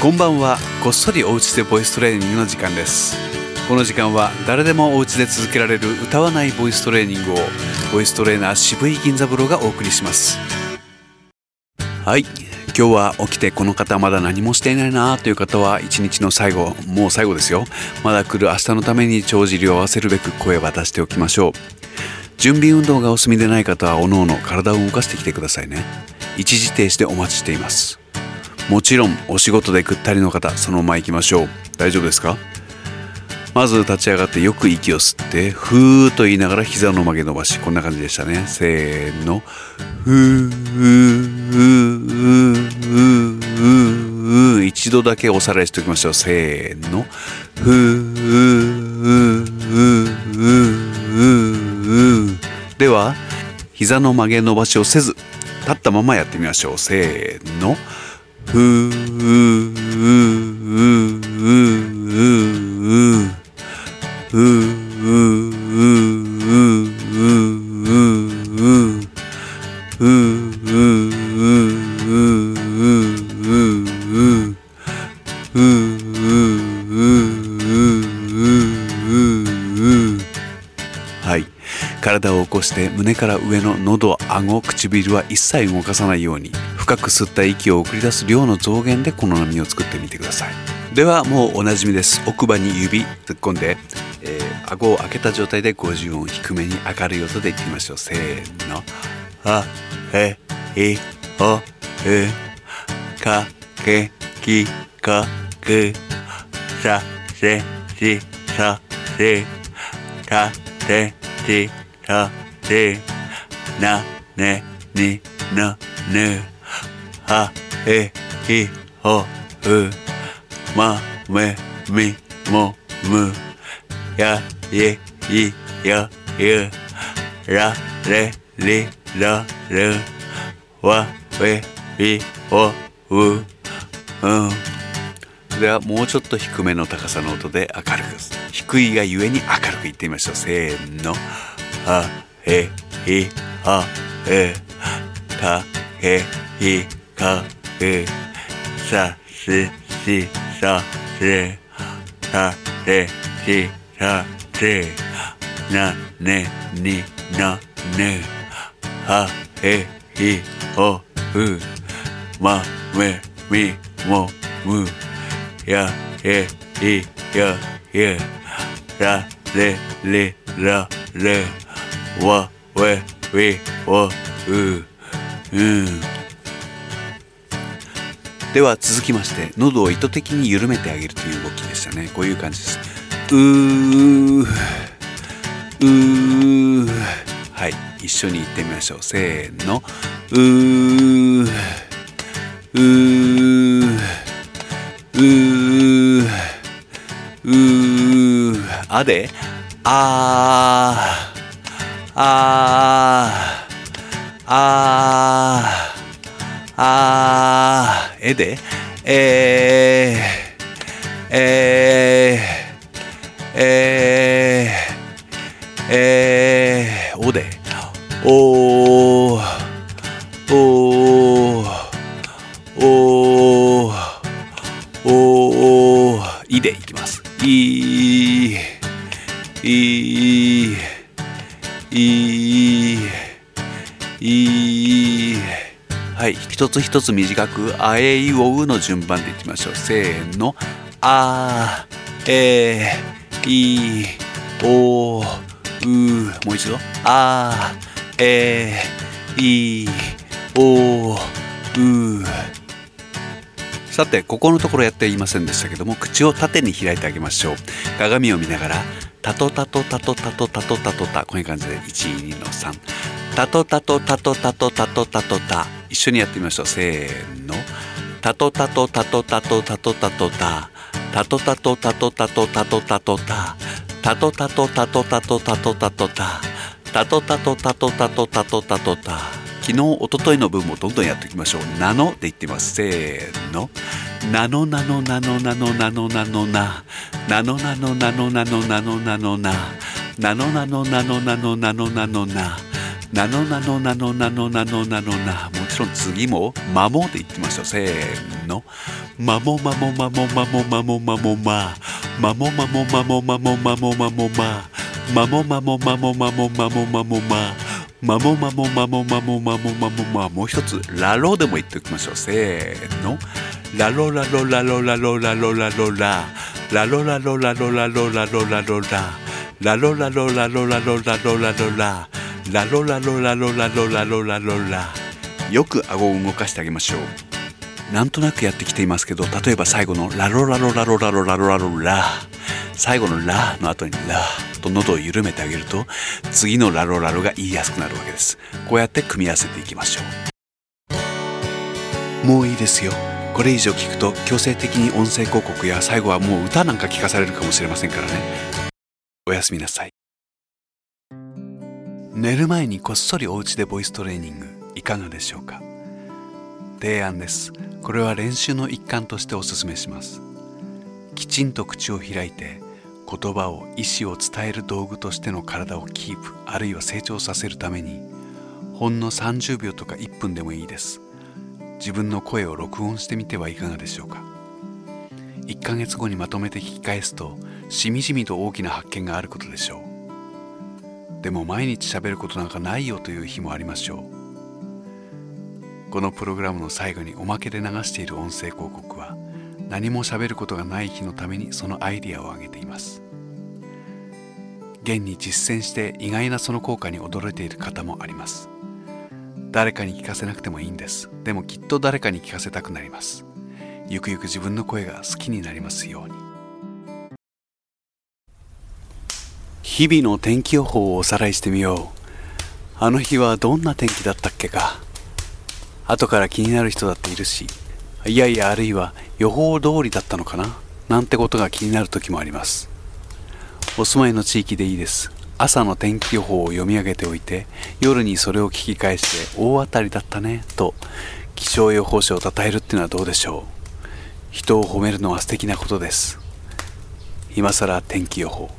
こんばんは。こっそりお家でボイストレーニングの時間です。この時間は誰でもお家で続けられる歌わないボイストレーニングをボイストレーナー渋井銀座風呂がお送りします。はい。今日は起きてこの方まだ何もしていないなという方は一日の最後もう最後ですよ。まだ来る明日のために帳尻を合わせるべく声は出しておきましょう。準備運動がお済みでない方はおのおの体を動かしてきてくださいね。一時停止でお待ちしています。もちろんお仕事でぐったりの方そのまま行きましょう。大丈夫ですか？まず立ち上がってよく息を吸ってふーと言いながら膝の曲げ伸ばし。こんな感じでしたね。せーの。ふー一度だけおさらいしておきましょうせーのふーでは膝の曲げ伸ばしをせず立ったままやってみましょうせーのふふ うはい。体を起こして胸から上の喉顎唇は一切動かさないように深く吸った息を送り出す量の増減でこの波を作ってみてください。ではもうおなじみです。奥歯に指突っ込んで、えー、顎を開けた状態で50音低めに明るい音で言ってみましょう。せーの「あへいおうかけきかくさせしさせたて。ti ta ti na ne ni na nu ha he hi ho hu ma me mi mo mu. Ya ye yi ya ye. Ra re li la re. Wa we bi ho wu. Uh. ではもうちょっと低めの高さの音で明るく低いがゆえに明るく言ってみましょう。せーの。はへひはへたへひかへさししさせたてしさせなねになねはへひほうまめみもむやへいやへられれられわ we we わうう。んでは続きまして喉を意図的に緩めてあげるという動きでしたね。こういう感じです。うーうー。はい。一緒に言ってみましょう。せーの。うー。うー。あであーあーあーあーえでえーえーえーえーおでおーおーおーおーいでいきます。いいいいいいいい。はい一つ一つ短くあえいおうの順番でいきましょう。せーの。あえいおうもう一度。あえいおう。さてここのところやっていませんでしたけども口を縦に開いてあげましょう。鏡を見ながらタトタトタトタトタトタトタこういう感じで12の3タトタトタトタトタトタトタ一緒にやってみましょう。せーの。タトタトタトタトタトタトタタトタトタトタトタトタトタタトタトタトタトタトタトタタトタトタトタトタトタトタ昨日一昨日の分もどんどんやっていきましょう。ナノで言ってます。せーの。ナノナノナノナノナノナノナ。ナノナノナノナノナノナノナ。ナノナノナノナノナノナノナ。ナノナノナノナノナノナノナ。もちろん次も、マモで言ってみましょう。せーの。まもまもまもまもまもまもままもまもまもまもまもまもままもまもまもまもまもまもままもまもまもまもまもまもまもう一つラロでも言っておきましょう。せーの。ラロラロラロラロラロラロラ。ラロラロラロラロラロラロラ。ラロラロラロラロラロラ。ロララロラロラロラロラロラ。ロラよく顎を動かしてあげましょう。なんとなくやってきていますけど例えば最後のラロラロラロラロラロラロラ。最後のラの後にラ。と喉を緩めてあげると次のラロラロが言いやすくなるわけです。こうやって組み合わせていきましょう。もういいですよ。これ以上聞くと強制的に音声広告や最後はもう歌なんか聞かされるかもしれませんからね。おやすみなさい。寝る前にこっそりお家でボイストレーニングいかがでしょうか？提案です。これは練習の一環としてお勧めします。きちんと口を開いて言葉を意思を伝える道具としての体をキープあるいは成長させるためにほんの30秒とか1分でもいいです。自分の声を録音してみてはいかがでしょうか。1ヶ月後にまとめて聞き返すとしみじみと大きな発見があることでしょう。でも毎日喋ることなんかないよという日もありましょう。このプログラムの最後におまけで流している音声広告は何も喋ることがない日のためにそのアイディアを挙げています。現に実践して意外なその効果に驚いている方もあります。誰かに聞かせなくてもいいんです。でもきっと誰かに聞かせたくなります。ゆくゆく自分の声が好きになりますように。日々の天気予報をおさらいしてみよう。あの日はどんな天気だったっけか。後から気になる人だっているし。いやいやあるいは予報通りだったのかな？なんてことが気になる時もあります。お住まいの地域でいいです。朝の天気予報を読み上げておいて夜にそれを聞き返して大当たりだったねと気象予報士を称えるっていうのはどうでしょう？人を褒めるのは素敵なことです。今更天気予報。